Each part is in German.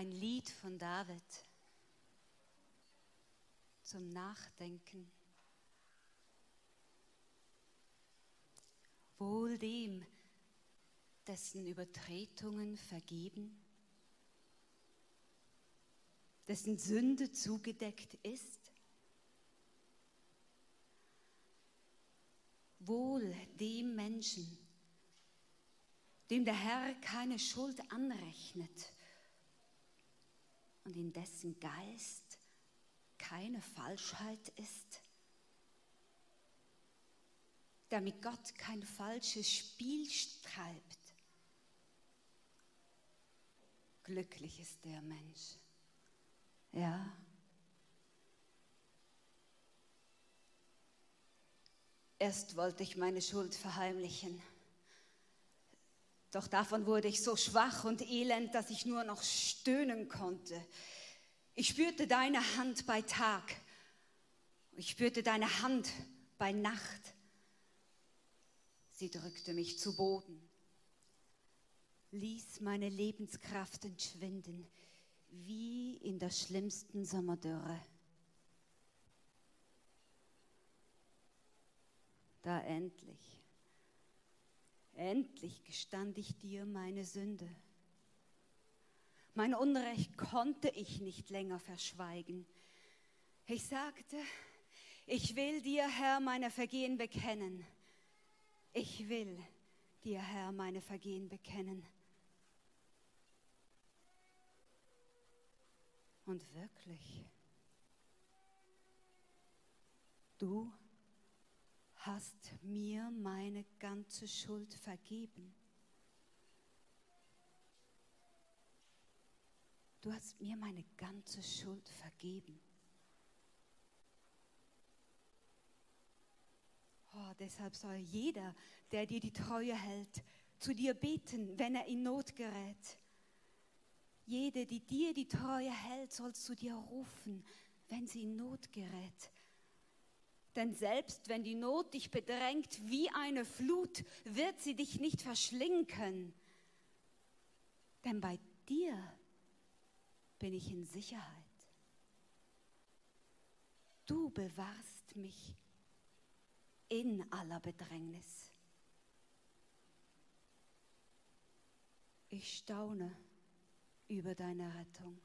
ein Lied von David zum Nachdenken. Wohl dem, dessen Übertretungen vergeben, dessen Sünde zugedeckt ist. Wohl dem Menschen, dem der Herr keine Schuld anrechnet und in dessen Geist keine Falschheit ist, der mit Gott kein falsches Spiel treibt. Glücklich ist der Mensch. Ja. Erst wollte ich meine Schuld verheimlichen. Doch davon wurde ich so schwach und elend, dass ich nur noch stöhnen konnte. Ich spürte deine Hand bei Tag. Ich spürte deine Hand bei Nacht. Sie drückte mich zu Boden, ließ meine Lebenskraft entschwinden, wie in der schlimmsten Sommerdürre. Da endlich Endlich gestand ich dir meine Sünde. Mein Unrecht konnte ich nicht länger verschweigen. Ich sagte, ich will dir, Herr, meine Vergehen bekennen. Ich will dir, Herr, meine Vergehen bekennen. Und wirklich, du hast mir meine ganze Schuld vergeben. Du hast mir meine ganze Schuld vergeben. Oh, deshalb soll jeder, der dir die Treue hält, zu dir beten, wenn er in Not gerät. Jede, die dir die Treue hält, soll zu dir rufen, wenn sie in Not gerät. Denn selbst wenn die Not dich bedrängt wie eine Flut, wird sie dich nicht verschlingen können. Denn bei dir bin ich in Sicherheit. Du bewahrst mich in aller Bedrängnis. Ich staune über deine Rettung.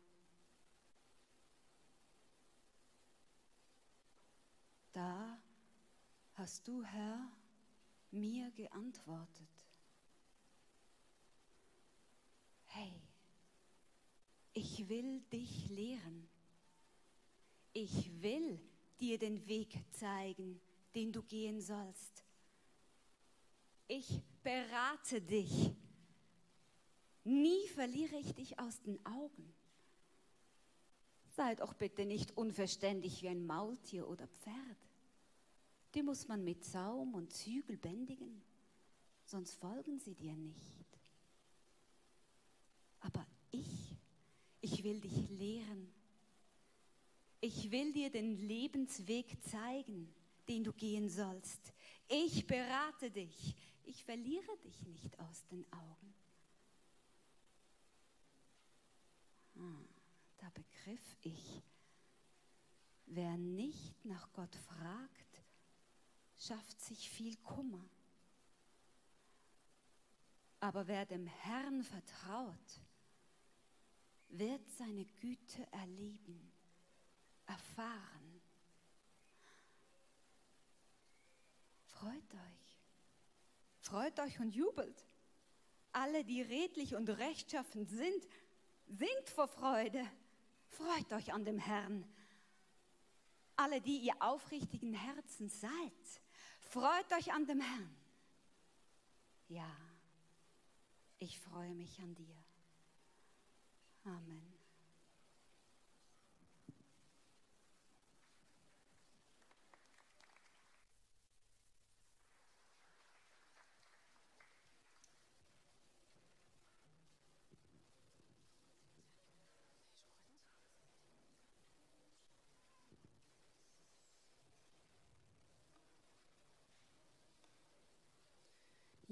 Da hast du, Herr, mir geantwortet. Hey, ich will dich lehren. Ich will dir den Weg zeigen, den du gehen sollst. Ich berate dich. Nie verliere ich dich aus den Augen. Sei doch bitte nicht unverständlich wie ein Maultier oder Pferd. Die muss man mit Saum und Zügel bändigen, sonst folgen sie dir nicht. Aber ich, ich will dich lehren. Ich will dir den Lebensweg zeigen, den du gehen sollst. Ich berate dich. Ich verliere dich nicht aus den Augen. Hm da begriff ich, wer nicht nach Gott fragt, schafft sich viel Kummer. Aber wer dem Herrn vertraut, wird seine Güte erleben, erfahren. Freut euch, freut euch und jubelt. Alle, die redlich und rechtschaffen sind, singt vor Freude. Freut euch an dem Herrn. Alle, die ihr aufrichtigen Herzen seid, freut euch an dem Herrn. Ja, ich freue mich an dir. Amen.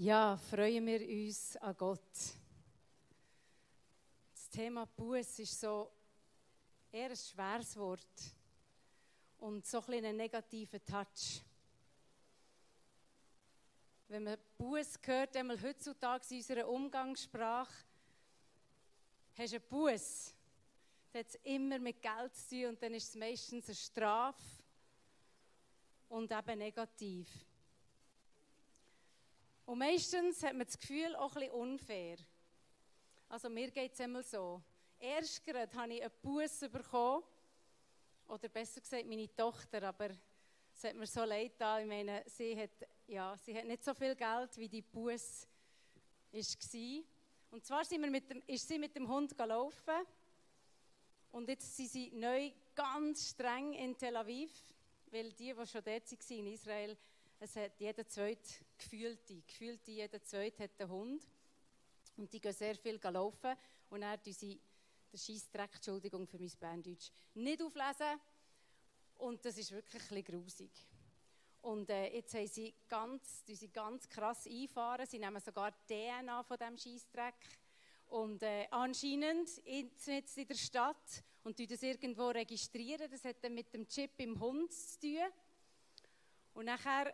Ja, freuen wir uns an Gott. Das Thema Buß ist so eher ein schweres Wort und so ein einen negativen Touch. Wenn man Buß hört, einmal heutzutage in unserer Umgangssprache, hast du einen Buß, dann hat es immer mit Geld zu tun und dann ist es meistens eine Strafe und eben negativ. Und meistens hat man das Gefühl, auch ein bisschen unfair. Also mir geht es immer so. Erst gerade habe ich einen Bus bekommen, oder besser gesagt meine Tochter, aber es hat mir so leid da. Ich meine, sie hat, ja, sie hat nicht so viel Geld, wie die Bus war. Und zwar sind wir mit dem, ist sie mit dem Hund gelaufen und jetzt sind sie neu ganz streng in Tel Aviv, weil die, die schon dort waren in Israel, es hat jeder zweite gefühlte, gefühlte jeder zweite hat einen Hund. Und die gehen sehr viel laufen und dann tun sie den Scheissdreck, Entschuldigung für mein Berndeutsch, nicht auflesen. Und das ist wirklich ein grusig. Und äh, jetzt haben sie ganz, sie ganz krass einfahren. Sie nehmen sogar DNA von diesem Scheissdreck. Und äh, anscheinend jetzt in der Stadt und das irgendwo registrieren. Das hat dann mit dem Chip im Hund zu tun. Und nachher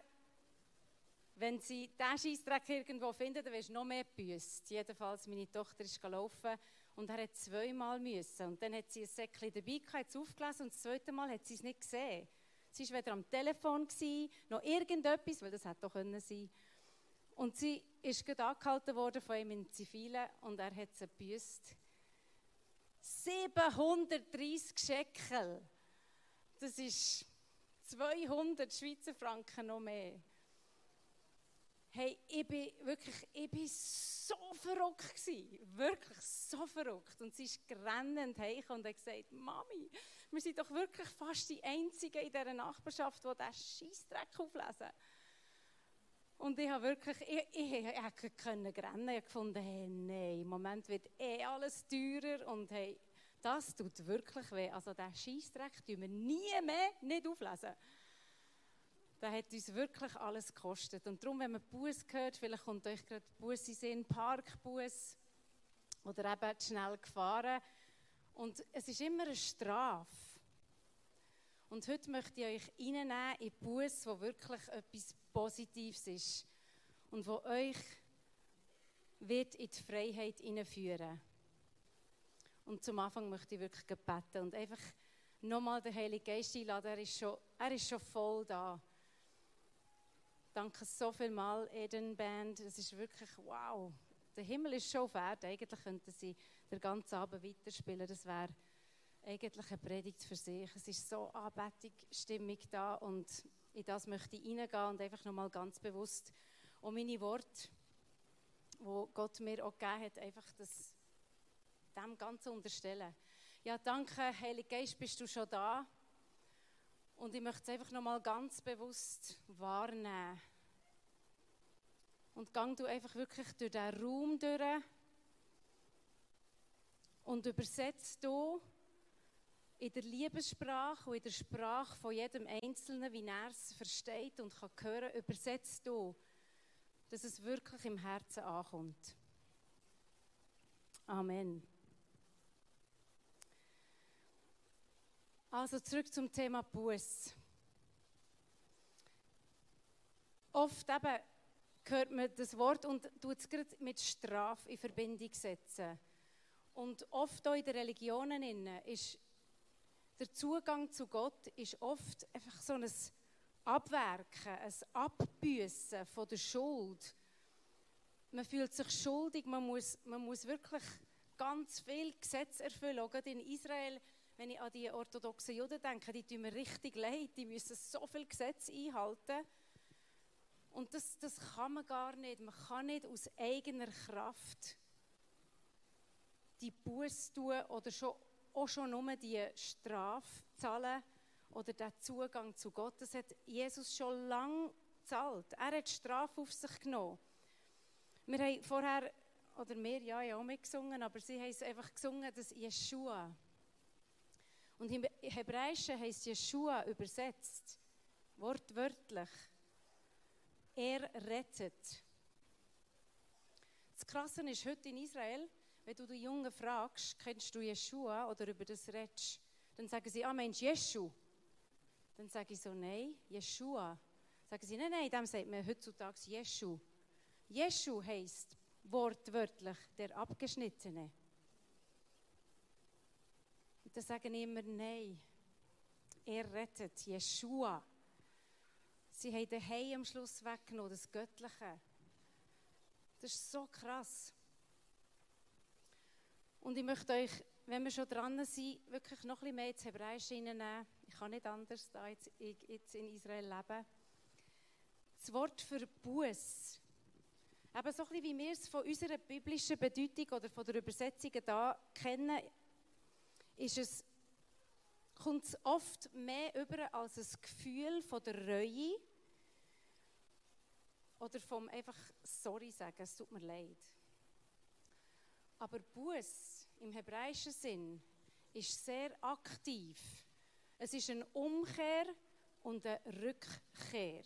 wenn sie diesen Scheissdreck irgendwo finden, dann wirst du noch mehr gebüßt. Jedenfalls, meine Tochter ist gelaufen und er hat zweimal müssen. Und dann hat sie ein Säckchen dabei gehabt, hat es aufgelesen und das zweite Mal hat sie es nicht gesehen. Sie war weder am Telefon, gewesen, noch irgendetwas, weil das hätte doch können sein Und sie ist gerade angehalten worden von ihm in Zivilen und er hat sie gebüßt. 730 Scheckel. Das ist 200 Schweizer Franken noch mehr. Hey, ich bin wirklich, ich bin so verrückt gewesen. Wirklich so verrückt. Und sie ist grennend heim und hat gesagt, Mami, wir sind doch wirklich fast die Einzigen in dieser Nachbarschaft, die diesen Scheissdreck auflesen. Und ich habe wirklich, ich, ich, ich, ich können rennen. Ich gefunden, hey, nein, im Moment wird eh alles teurer und hey, das tut wirklich weh. Also diesen Scheissdreck tun wir nie mehr nicht auflesen der hat uns wirklich alles gekostet. Und darum, wenn man Bus hört, vielleicht kommt euch gerade Bus in Sinn, Parkbus oder eben schnell gefahren. Und es ist immer eine Strafe. Und heute möchte ich euch reinnehmen in Bus, wo wirklich etwas Positives ist und wo euch wird in die Freiheit hineinführen. Und zum Anfang möchte ich wirklich beten und einfach nochmal den Heiligen Geist einladen. Er ist schon, er ist schon voll da. Danke so viel mal, Eden Band. Es ist wirklich wow. Der Himmel ist schon fertig. Eigentlich könnten sie den ganzen Abend weiterspielen. Das wäre eigentlich eine Predigt für sich. Es ist so Anbetungsstimmung da und in das möchte ich hineingehen und einfach nochmal ganz bewusst um meine Worte, wo Gott mir auch gegeben hat, einfach das dem Ganzen unterstellen. Ja, danke, Heilige Geist, bist du schon da? Und ich möchte es einfach nochmal ganz bewusst wahrnehmen. Und gang du einfach wirklich durch diesen Raum durch und übersetzt du in der Liebessprache und in der Sprache von jedem Einzelnen, wie er es versteht und kann hören, übersetzt du, dass es wirklich im Herzen ankommt. Amen. Also zurück zum Thema Buß. Oft eben hört man das Wort und tut es gerade mit Strafe in Verbindung setzen. Und oft auch in den Religionen ist der Zugang zu Gott ist oft einfach so ein Abwerken, ein Abbüßen von der Schuld. Man fühlt sich schuldig, man muss, man muss wirklich ganz viel Gesetze erfüllen. Auch in Israel wenn ich an die orthodoxen Juden denke, die tun mir richtig leid, die müssen so viel Gesetze einhalten. Und das, das kann man gar nicht. Man kann nicht aus eigener Kraft die Buß tun oder schon, auch schon nur die Strafe zahlen oder den Zugang zu Gott. Das hat Jesus schon lange gezahlt. Er hat die Strafe auf sich genommen. Wir haben vorher, oder wir, ja, ja auch mitgesungen, aber sie haben es einfach gesungen, dass Jeshua, und im Hebräischen heißt Jeshua übersetzt, wortwörtlich, er rettet. Das Krasse ist heute in Israel, wenn du die Jungen fragst, kennst du Jeshua oder über das redest, dann sagen sie, ah, meinst du Jeschu? Dann sage ich so, nein, Jeshua. Sagen sie, nein, nein, dem sagt man heutzutage Jeschu. Jeschu heisst wortwörtlich der Abgeschnittene. Dann sagen immer, nein, er rettet, Jeshua. Sie haben den Heim am Schluss weggenommen, das Göttliche. Das ist so krass. Und ich möchte euch, wenn wir schon dran sind, wirklich noch ein bisschen mehr ins Hebräische hineinnehmen. Ich kann nicht anders, da jetzt, jetzt in Israel leben. Das Wort für Buß, eben so ein bisschen wie wir es von unserer biblischen Bedeutung oder von der Übersetzung da kennen, ist es, kommt es oft mehr über als ein Gefühl von der Reue oder vom einfach Sorry sagen, es tut mir leid. Aber Buß im hebräischen Sinn ist sehr aktiv. Es ist eine Umkehr und eine Rückkehr.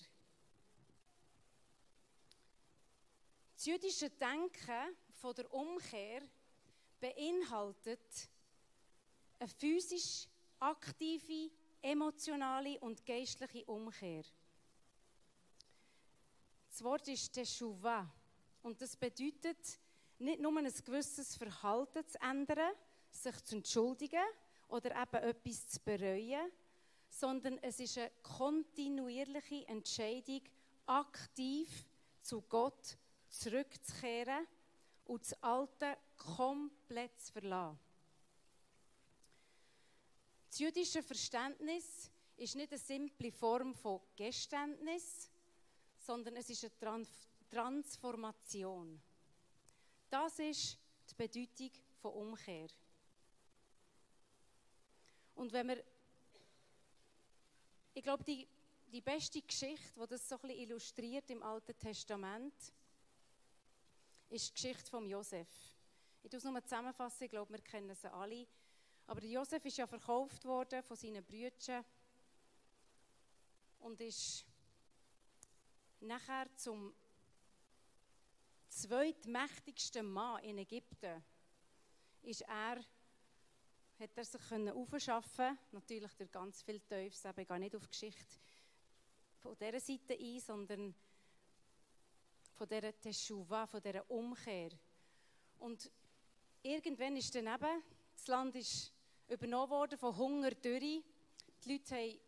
Das jüdische Denken von der Umkehr beinhaltet eine physisch aktive, emotionale und geistliche Umkehr. Das Wort ist Teshuva und das bedeutet nicht nur ein gewisses Verhalten zu ändern, sich zu entschuldigen oder eben etwas zu bereuen, sondern es ist eine kontinuierliche Entscheidung, aktiv zu Gott zurückzukehren und das Alte komplett zu verlassen. Das jüdische Verständnis ist nicht eine simple Form von Geständnis, sondern es ist eine Transformation. Das ist die Bedeutung von Umkehr. Und wenn wir, ich glaube, die, die beste Geschichte, die das so ein bisschen illustriert im Alten Testament, ist die Geschichte von Josef. Ich tue es nur zusammenfassen, ich glaube, wir kennen sie alle. Aber Josef ist ja verkauft worden von seinen Brüdern und ist nachher zum zweitmächtigsten Mann in Ägypten ist er, hat er sich aufschaffen natürlich durch ganz viel Teufels, ich gehe nicht auf die Geschichte von dieser Seite ein, sondern von dieser Teshuva, von dieser Umkehr. Und irgendwann ist dann eben, das Land ist übernommen worden von Hunger, Dürre. Die Leute mussten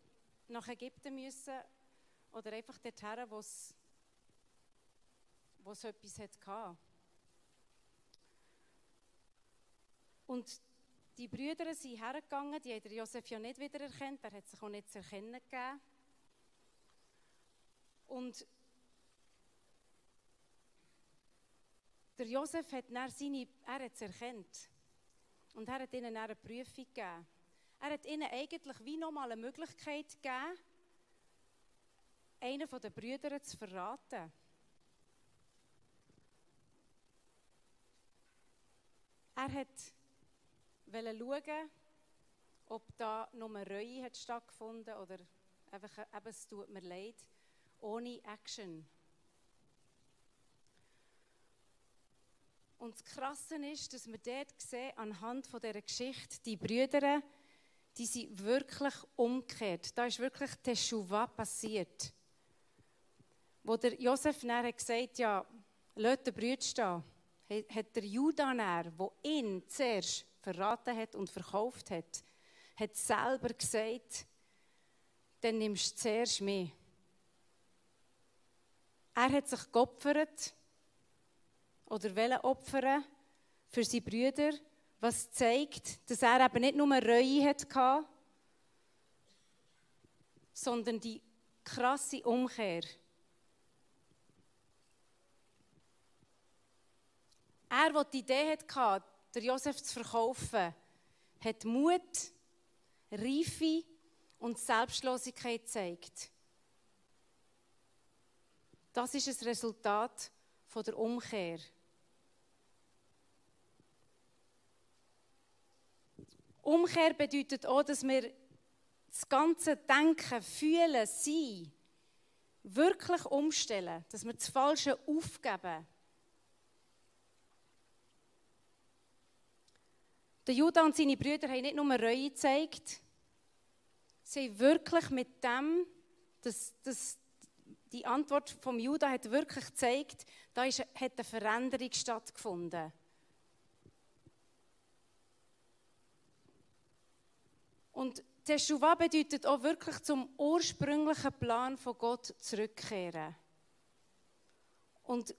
nach Ägypten müssen oder einfach dorthin, wo es wo es etwas hatte. Und die Brüder sind hergegangen, die haben Josef ja nicht wiedererkannt, er hat sich auch nicht zu erkennen gegeben. Und der Josef hat dann seine, er hat es erkannt. Und er hat ihnen eine Prüfung gegeben. Er hat ihnen eigentlich wie nochmal eine Möglichkeit gegeben, einen der Brüder zu verraten. Er wollte schauen, ob da nur Reue hat stattgefunden oder einfach, eben, es tut mir leid, ohne Action. Und das Krasse ist, dass wir dort sehen, anhand dieser Geschichte, die Brüder, die sind wirklich umgekehrt. Da ist wirklich Teshuva passiert. Wo der Josef nachher gesagt hat, ja, lasst den Brüder stehen hat der Judaner, der ihn zuerst verraten hat und verkauft hat, hat selber gesagt, dann nimmst du zuerst mich. Er hat sich geopfert oder will opfern für seine Brüder, was zeigt, dass er eben nicht nur Reue hatte, sondern die krasse Umkehr. Er, der die Idee hatte, der Josef zu verkaufen, hat Mut, Reife und Selbstlosigkeit gezeigt. Das ist das Resultat der Umkehr. Umkehr bedeutet auch, dass wir das ganze Denken, Fühlen, Sein wirklich umstellen, dass wir das Falsche aufgeben Der Judah und seine Brüder haben nicht nur Reue gezeigt, sie haben wirklich mit dem, das, das, die Antwort vom Judah hat wirklich gezeigt, da ist, hat eine Veränderung stattgefunden. Und Teshuvah bedeutet auch wirklich zum ursprünglichen Plan von Gott zurückkehren. Und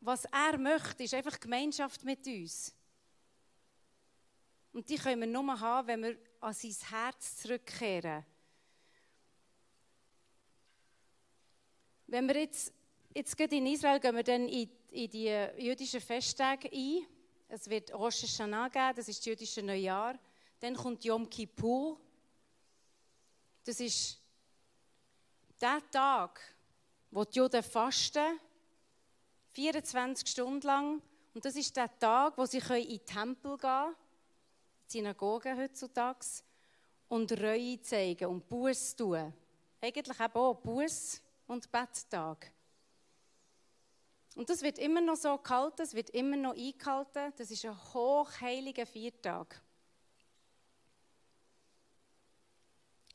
was er möchte, ist einfach Gemeinschaft mit uns. Und die können wir nur haben, wenn wir an sein Herz zurückkehren. Wenn wir jetzt, jetzt gehen in Israel, gehen wir dann in, in die jüdischen Festtage ein. Es wird Rosh Hashanah geben, das ist das jüdische Neujahr. Dann kommt Yom Kippur. Das ist der Tag, wo die Juden fasten, 24 Stunden lang. Und das ist der Tag, wo sie in den Tempel gehen können, Synagogen heutzutage, und Reue zeigen und Buß tun. Eigentlich eben auch Buß und Betttag. Und das wird immer noch so gehalten, es wird immer noch eingehalten. Das ist ein hochheiliger Viertag.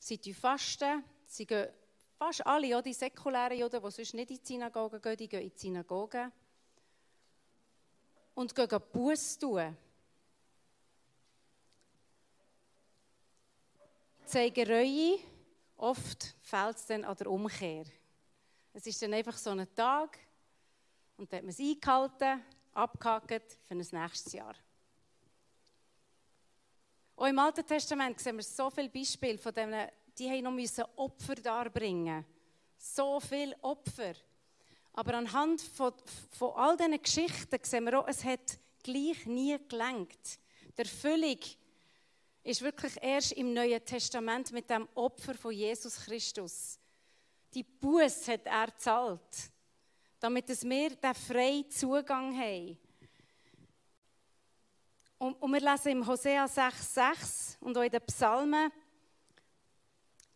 Sie fasten, sie gehen fast alle, ja, die säkulären Juden, die sonst nicht in die Synagoge gehen, die gehen in die Synagoge und gehen Buß tun. Zeigen Reue, oft fehlt es dann an der Umkehr. Es ist dann einfach so ein Tag und dann hat man es eingehalten, abgehakt für ein nächstes Jahr. Auch im Alten Testament sehen wir so viele Beispiele von denen, die noch müssen Opfer darbringen. So viele Opfer. Aber anhand von, von all diesen Geschichten sehen wir auch, es hat gleich nie gelenkt. Der Erfüllung ist wirklich erst im Neuen Testament mit dem Opfer von Jesus Christus. Die Buß hat er gezahlt, damit wir den freien Zugang haben und, und wir lesen im Hosea 6,6 und auch in den Psalmen,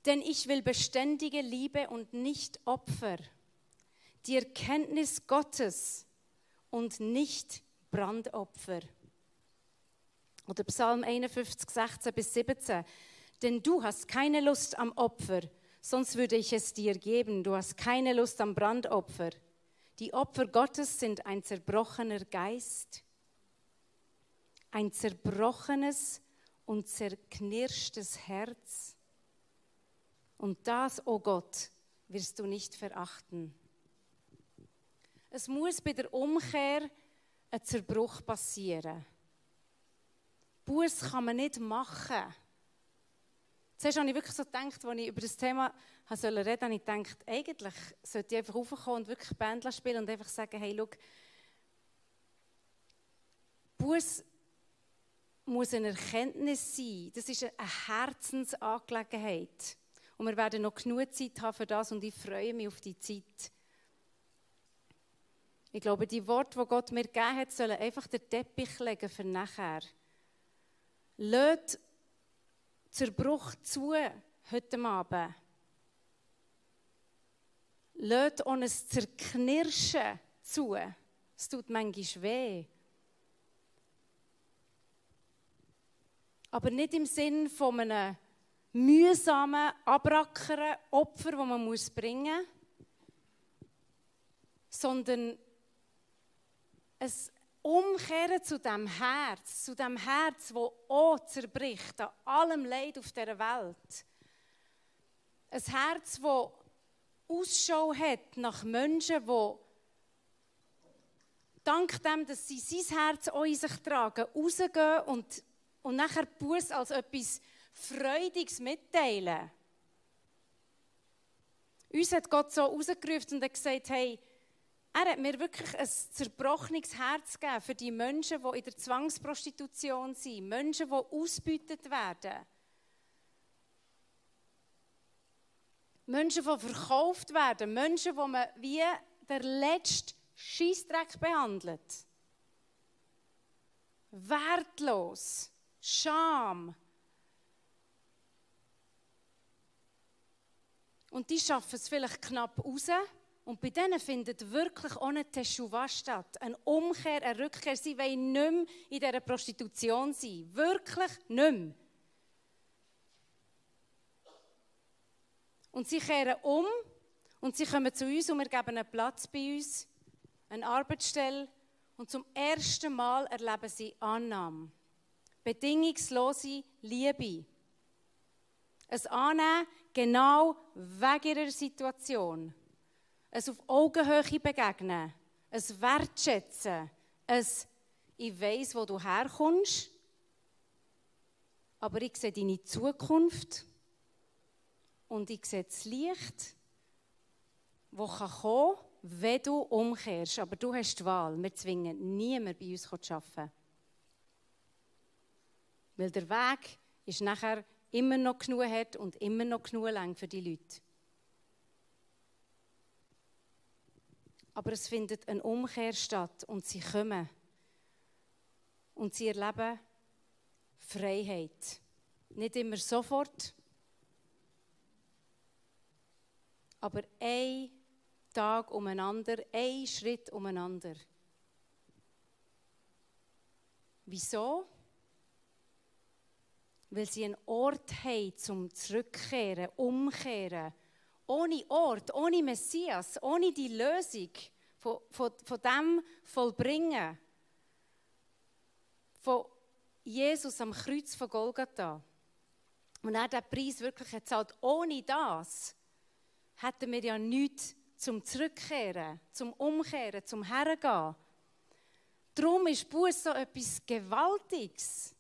denn ich will beständige Liebe und nicht Opfer, die Erkenntnis Gottes und nicht Brandopfer. Oder Psalm 51, 16 bis 17. Denn du hast keine Lust am Opfer, sonst würde ich es dir geben. Du hast keine Lust am Brandopfer. Die Opfer Gottes sind ein zerbrochener Geist ein zerbrochenes und zerknirschtes Herz. Und das, o oh Gott, wirst du nicht verachten. Es muss bei der Umkehr ein Zerbruch passieren. Buß kann man nicht machen. Zuerst habe ich wirklich so gedacht, als ich über das Thema reden sollte, habe ich gedacht, eigentlich sollte ich einfach raufkommen und wirklich Bändler spielen und einfach sagen, hey, schau, Buß muss eine Erkenntnis sein. Das ist eine Herzensangelegenheit. Und wir werden noch genug Zeit haben für das und ich freue mich auf die Zeit. Ich glaube, die Worte, die Gott mir gegeben hat, sollen einfach den Teppich legen für nachher. Lasst Zerbruch zu heute Abend. Auch ein Zerknirschen zu. Es tut manchmal weh. Aber nicht im Sinn von einem mühsamen, abrackeren Opfer, das man muss bringen muss, sondern ein Umkehren zu dem Herz, zu dem Herz, wo auch zerbricht an allem Leid auf dieser Welt. Ein Herz, das Ausschau hat nach Menschen, die dank dem, dass sie sein Herz auch in sich tragen, rausgehen und und nachher Buß als etwas Freudiges mitteilen. Uns hat Gott so rausgerufen und hat gesagt, hey, er hat mir wirklich ein zerbrochenes Herz gegeben für die Menschen, die in der Zwangsprostitution sind, Menschen, die ausgebeutet werden. Menschen, die verkauft werden, Menschen, die man wie der letzte Scheißdreck behandelt. Wertlos. Scham. Und die schaffen es vielleicht knapp raus Und bei denen findet wirklich ohne Teshuva statt. Eine Umkehr, eine Rückkehr. Sie wollen nicht mehr in dieser Prostitution sein. Wirklich nicht mehr. Und sie kehren um und sie kommen zu uns und wir geben einen Platz bei uns, eine Arbeitsstelle. Und zum ersten Mal erleben sie Annahme. Bedingungslose Liebe. Ein Annehmen genau wegen ihrer Situation ein auf Augenhöhe begegnen, ein Wertschätzen, ein ich weiß, wo du herkommst, aber ich sehe deine Zukunft und ich sehe das Licht, das kann kommen wenn du umkehrst. Aber du hast die Wahl. Wir zwingen niemanden bei uns zu arbeiten. Weil der Weg ist nachher immer noch genug hart und immer noch genug lang für die Leute. aber es findet eine Umkehr statt und sie kommen. Und sie erleben Freiheit. Nicht immer sofort, aber ein Tag umeinander, ein Schritt umeinander. Wieso? Weil sie einen Ort haben zum Zurückkehren, Umkehren ohne Ort, ohne Messias, ohne die Lösung von, von, von dem Vollbringen, von Jesus am Kreuz von Golgatha. Und er den Preis wirklich gezahlt. Ohne das hätten wir ja nichts zum Zurückkehren, zum Umkehren, zum Hergehen. Darum ist Buß so etwas Gewaltiges.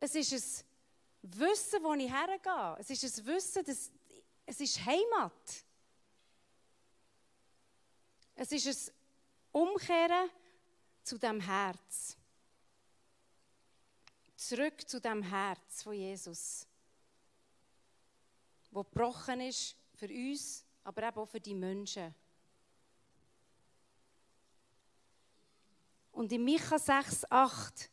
Es ist ein Wissen, wo ich hergehe. Es ist ein Wissen, dass es ist Heimat. Es ist ein Umkehren zu dem Herz. Zurück zu dem Herz von Jesus, wo gebrochen ist für uns, aber eben auch für die Menschen. Und in Micha 6, 8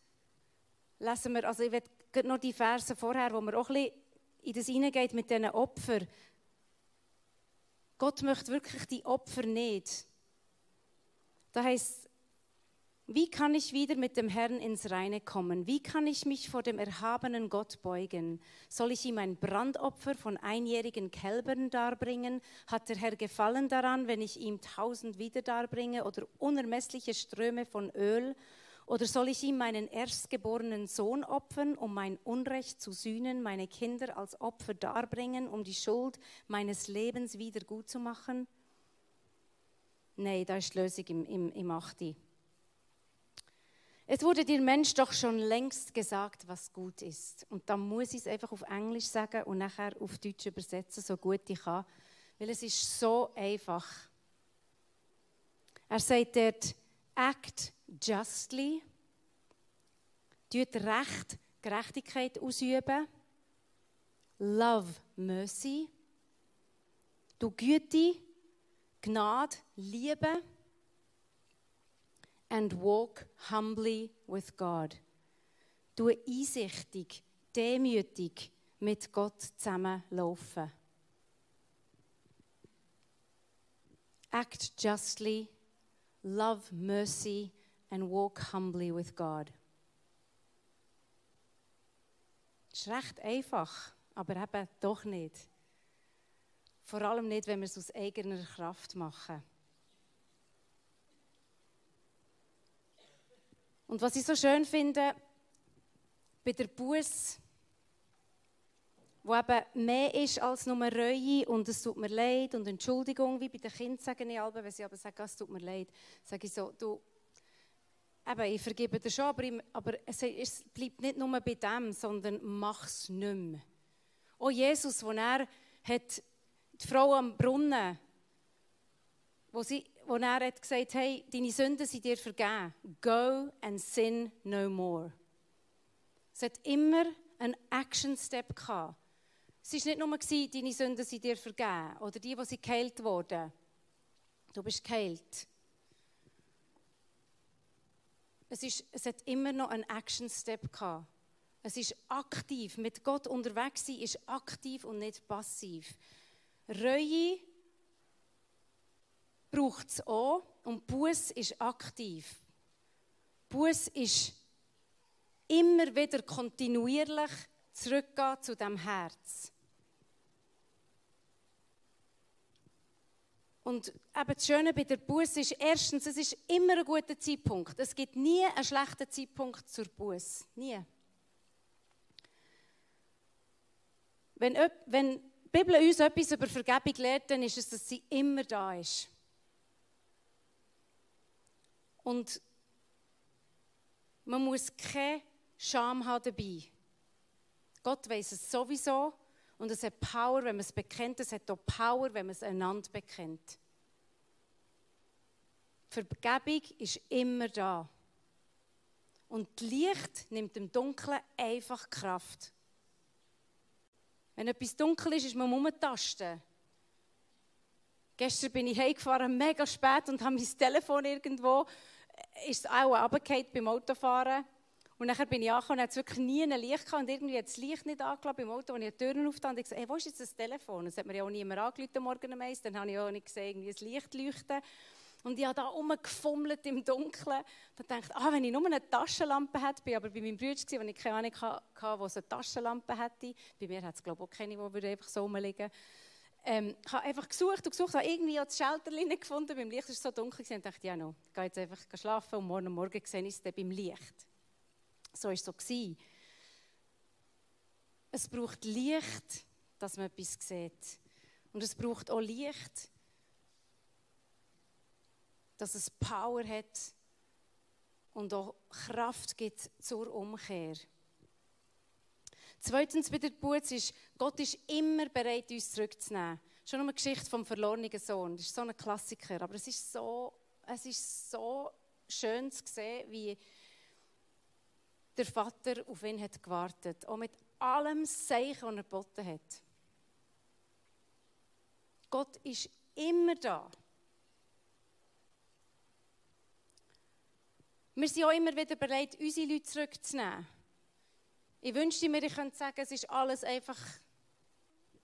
lesen wir, also ich werde noch die Verse vorher, wo man auch ein in das hineingeht mit diesen Opfern. Gott möchte wirklich die Opfer nicht. Da heißt wie kann ich wieder mit dem Herrn ins Reine kommen? Wie kann ich mich vor dem erhabenen Gott beugen? Soll ich ihm ein Brandopfer von einjährigen Kälbern darbringen? Hat der Herr Gefallen daran, wenn ich ihm tausend wieder darbringe oder unermessliche Ströme von Öl oder soll ich ihm meinen erstgeborenen Sohn opfern, um mein Unrecht zu sühnen, meine Kinder als Opfer darbringen, um die Schuld meines Lebens wieder gut zu machen? Nein, da ist die Lösung im, im, im 8. Es wurde dir Mensch doch schon längst gesagt, was gut ist. Und dann muss ich es einfach auf Englisch sagen und nachher auf Deutsch übersetzen, so gut ich kann. Weil es ist so einfach. Er sagt dort, act justly, tut Recht, Gerechtigkeit ausüben, love mercy, du Güte, Gnade, Liebe and walk humbly with God. Du einsichtig, demütig mit Gott zusammenlaufen. Act justly, love mercy and walk humbly with God. Das ist recht einfach, aber eben doch nicht. Vor allem nicht, wenn wir es aus eigener Kraft machen. Und was ich so schön finde, bei der Buß, wo eben mehr ist als nur Reue und es tut mir leid und Entschuldigung, wie bei den Kindern sagen ich alle, wenn sie aber sagen, es tut mir leid, sage ich so, du, eben, ich vergebe dir schon, aber, ich, aber es, es, bleibt nicht nur bei dem, sondern mach es nicht mehr. Auch Jesus, wo er hat die Frau am Brunnen, wo, sie, wo er hat gesagt hey, deine Sünden sind dir vergeben. Go and sin no more. Es hat immer einen Action-Step gehabt. Es war nicht nur, deine Sünden sind dir vergeben oder die, die sie geheilt wurden. Du bist geheilt. Es, ist, es hat immer noch einen Action-Step gehabt. Es ist aktiv. Mit Gott unterwegs sein ist aktiv und nicht passiv. Reue braucht es auch und Buß ist aktiv. Buß ist immer wieder kontinuierlich zurückgehen zu dem Herz. Und eben das Schöne bei der Buß ist, erstens, es ist immer ein guter Zeitpunkt. Es gibt nie einen schlechten Zeitpunkt zur Buß. Nie. Wenn, wenn die Bibel uns etwas über Vergebung lehrt, dann ist es, dass sie immer da ist. Und man muss keine Scham haben dabei. Gott weiß es sowieso und es hat Power, wenn man es bekennt. Es hat auch Power, wenn man es einander bekennt. Vergebung ist immer da. Und Licht nimmt dem Dunkeln einfach Kraft. Wenn etwas dunkel ist, ist man umtasten. Gestern bin ich heimgefahren, mega spät, und habe mein Telefon irgendwo, äh, ist auch runtergefallen beim Autofahren. Und dann bin ich angekommen und hatte wirklich nie ein Licht gehabt. Und irgendwie hat das Licht nicht angelassen beim Auto, als ich die Türen aufgetan und ich gesagt, hey, wo ist jetzt das Telefon? Das hat mir ja auch niemand angerufen morgen am Dann habe ich auch nicht gesehen, irgendwie ein Licht leuchten. Und ich habe da rumgefummelt im Dunkeln. Da dachte ah, wenn ich nur eine Taschenlampe hätte, bin aber bei meinem Bruder, wo ich keine Ahnung hatte, wo es eine Taschenlampe hätte. Bei mir hat es, glaube ich, auch keine, die einfach so rumliegen ähm, Ich habe einfach gesucht und gesucht, habe irgendwie das Schalterlein gefunden. Beim Licht war es so dunkel und dachte, ja, no, ich gehe jetzt einfach schlafen und morgen Morgen sehe ich es dann beim Licht. So war es so. Es braucht Licht, dass man etwas sieht. Und es braucht auch Licht, dass es Power hat und auch Kraft gibt zur Umkehr. Zweitens bei der Geburt ist, Gott ist immer bereit, uns zurückzunehmen. Schon eine Geschichte vom verlorenen Sohn. Das ist so ein Klassiker. Aber es ist so, es ist so schön zu sehen, wie der Vater auf ihn hat gewartet. Auch mit allem Seichen, was er geboten hat. Gott ist immer da. Wir sind auch immer wieder bereit, unsere Leute zurückzunehmen. Ich wünschte mir, ich könnte sagen, es ist alles einfach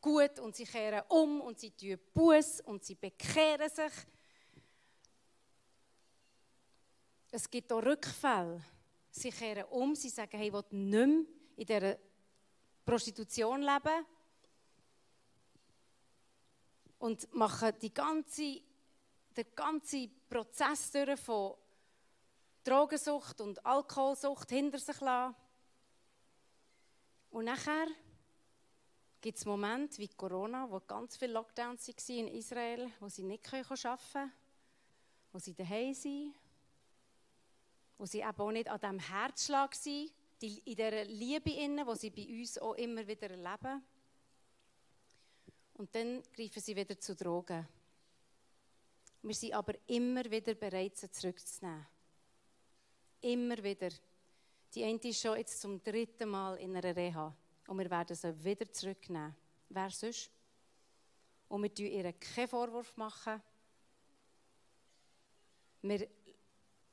gut und sie kehren um und sie tun Buß und sie bekehren sich. Es gibt auch Rückfälle. Sie kehren um, sie sagen, hey, ich will nicht mehr in dieser Prostitution leben. Und machen die ganze, den ganzen Prozess durch von Drogensucht und Alkoholsucht hinter sich lassen. Und nachher gibt es Momente wie Corona, wo ganz viele Lockdowns waren in Israel, wo sie nicht arbeiten können, wo sie daheim sind, wo sie eben auch nicht an diesem Herzschlag sind, in dieser Liebe innen, wo sie bei uns auch immer wieder erleben. Und dann greifen sie wieder zu Drogen. Wir sind aber immer wieder bereit, sie zurückzunehmen. Immer wieder. Die eine ist schon jetzt zum dritten Mal in einer Reha. Und wir werden sie wieder zurücknehmen. Wer sonst? Und wir machen ihr keinen Vorwurf. Machen. Wir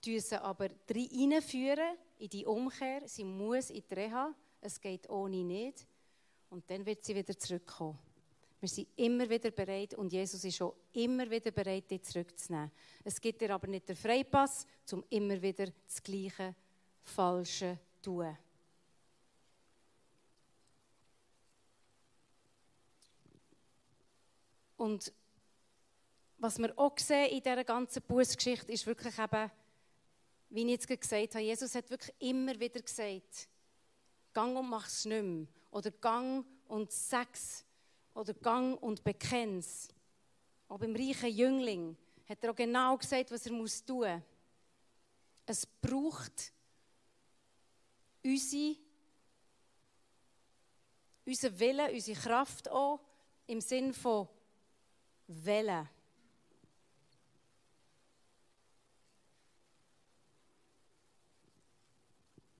führen sie aber reinführen in die Umkehr. Sie muss in die Reha. Es geht ohne nicht. Und dann wird sie wieder zurückkommen. Wir sind immer wieder bereit und Jesus ist auch immer wieder bereit, dich zurückzunehmen. Es gibt dir aber nicht den Freipass, um immer wieder das Gleiche, Falsche zu tun. Und was wir auch sehen in dieser ganzen Bußgeschichte ist wirklich eben, wie ich jetzt gesagt habe, Jesus hat wirklich immer wieder gesagt, gang und mach es nicht mehr. Oder gang und sag's oder gang und bekenn's. Auch beim reichen Jüngling hat er auch genau gesagt, was er tun muss. Es braucht unsere, unseren Willen, unsere Kraft auch im Sinn von Wellen.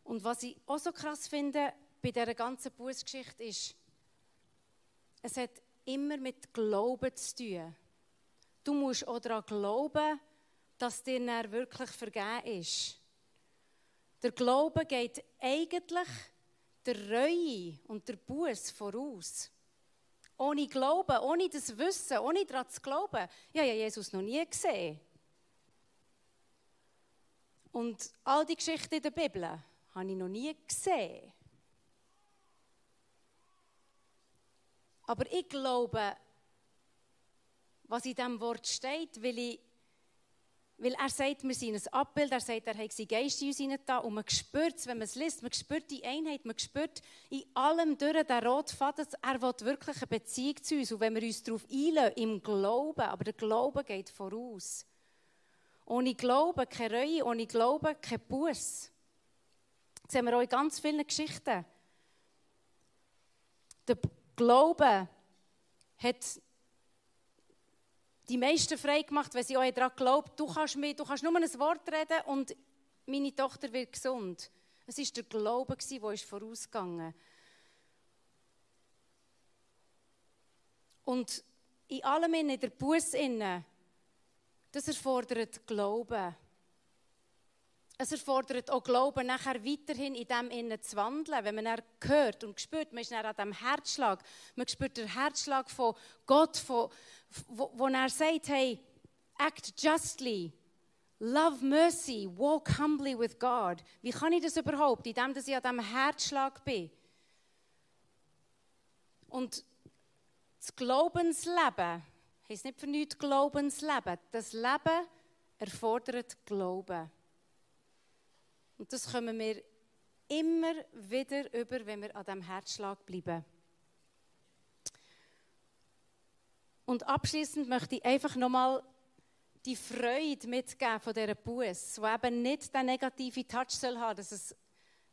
Und was ich auch so krass finde bei dieser ganzen Bußgeschichte ist, es hat immer mit Glauben zu tun. Du musst auch daran glauben, dass dir dann wirklich vergeben ist. Der Glaube geht eigentlich der Reue und der Buß voraus. Ohne Glauben, ohne das Wissen, ohne daran zu glauben. Habe ja Jesus noch nie gesehen. Und all die Geschichten in der Bibel habe ich noch nie gesehen. Aber ich glaube, was in diesem Wort steht, weil, ich, weil er sagt, wir sind ein Abbild, er sagt, er hat seinen Geist in uns hinein und man spürt es, wenn man es liest, man spürt die Einheit, man spürt in allem durch den roten Faden, er will wirklich eine Beziehung zu uns und wenn wir uns darauf einlösen, im Glauben, aber der Glaube geht voraus. Ohne Glauben keine Reue, ohne Glauben kein Buß. Das sehen wir auch in ganz vielen Geschichten. Der Glaube hat die meisten frei gemacht, weil sie auch daran glaubt, du kannst, mir, du kannst nur ein Wort reden und meine Tochter wird gesund. Es war der Glaube, der vorausgegangen Und in allem in der Buß das erfordert Glauben. Es erfordert auch Glauben, nachher weiterhin in dem Innen zu wandeln. Wenn man er hört und spürt, man ist dann an dem Herzschlag, man spürt den Herzschlag von Gott, von, wo, wo er sagt, hey, act justly, love mercy, walk humbly with God. Wie kann ich das überhaupt, indem dass ich an dem Herzschlag bin? Und das Glaubensleben heisst nicht für nichts Glaubensleben. Das Leben erfordert Glauben. Und das kommen wir immer wieder über, wenn wir an diesem Herzschlag bleiben. Und abschließend möchte ich einfach nochmal die Freude mitgeben von dieser Buß, die eben nicht den negativen Touch soll haben, dass es,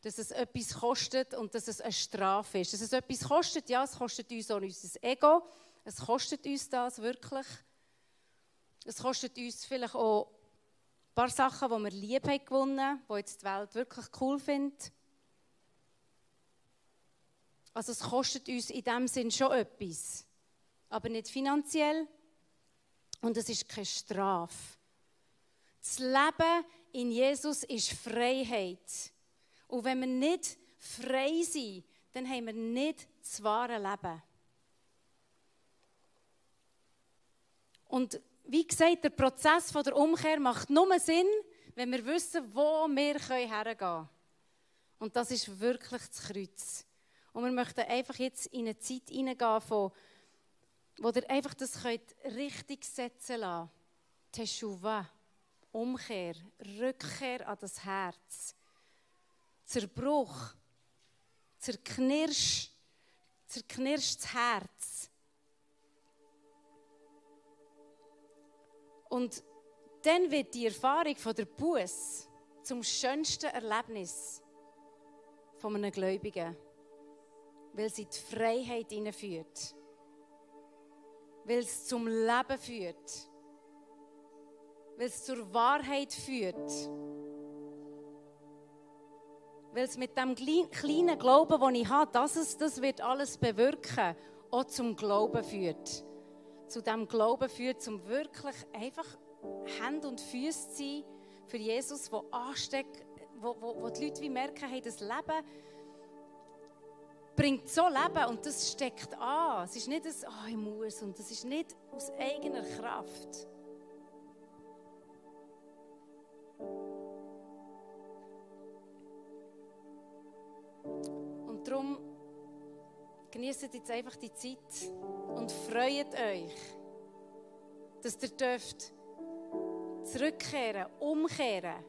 dass es etwas kostet und dass es eine Strafe ist. Dass es etwas kostet, ja, es kostet uns auch unser Ego, es kostet uns das wirklich. Es kostet uns vielleicht auch ein paar Sachen, die wir lieb haben gewonnen, die jetzt die Welt wirklich cool findet. Also es kostet uns in dem Sinn schon etwas, aber nicht finanziell und es ist keine Strafe. Das Leben in Jesus ist Freiheit. Und wenn wir nicht frei sind, dann haben wir nicht das wahre Leben. Und wie gesagt, der Prozess von der Umkehr macht nur Sinn, wenn wir wissen, wo wir hergehen können. Und das ist wirklich das Kreuz. Und wir möchten einfach jetzt in eine Zeit hineingehen, wo, wo ihr einfach das könnt richtig setzen lassen Teshuva, Umkehr, Rückkehr an das Herz. Zerbruch, zerknirsch, zerknirschtes Herz. Und dann wird die Erfahrung von der Buß zum schönsten Erlebnis von einem Gläubigen, weil sie die Freiheit hineinführt, weil es zum Leben führt, weil es zur Wahrheit führt, weil es mit dem kleinen Glauben, den ich habe, dass es das wird alles bewirken, auch zum Glauben führt zu dem Glauben führt, zum wirklich einfach Hände und Füße zu sein für Jesus, wo ansteckt, wo, wo, wo die Leute wie merken, hey, das Leben bringt so Leben und das steckt an. Es ist nicht ein, oh, ich muss und das ist nicht aus eigener Kraft. Und darum genießt jetzt einfach die Zeit und freut euch, dass ihr dürft zurückkehren, umkehren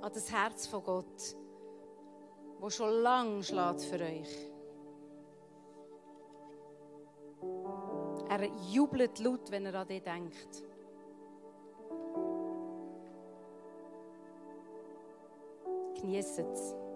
an das Herz von Gott, wo schon lang schlägt für euch. Er jubelt laut, wenn er an dich denkt. Genießt es.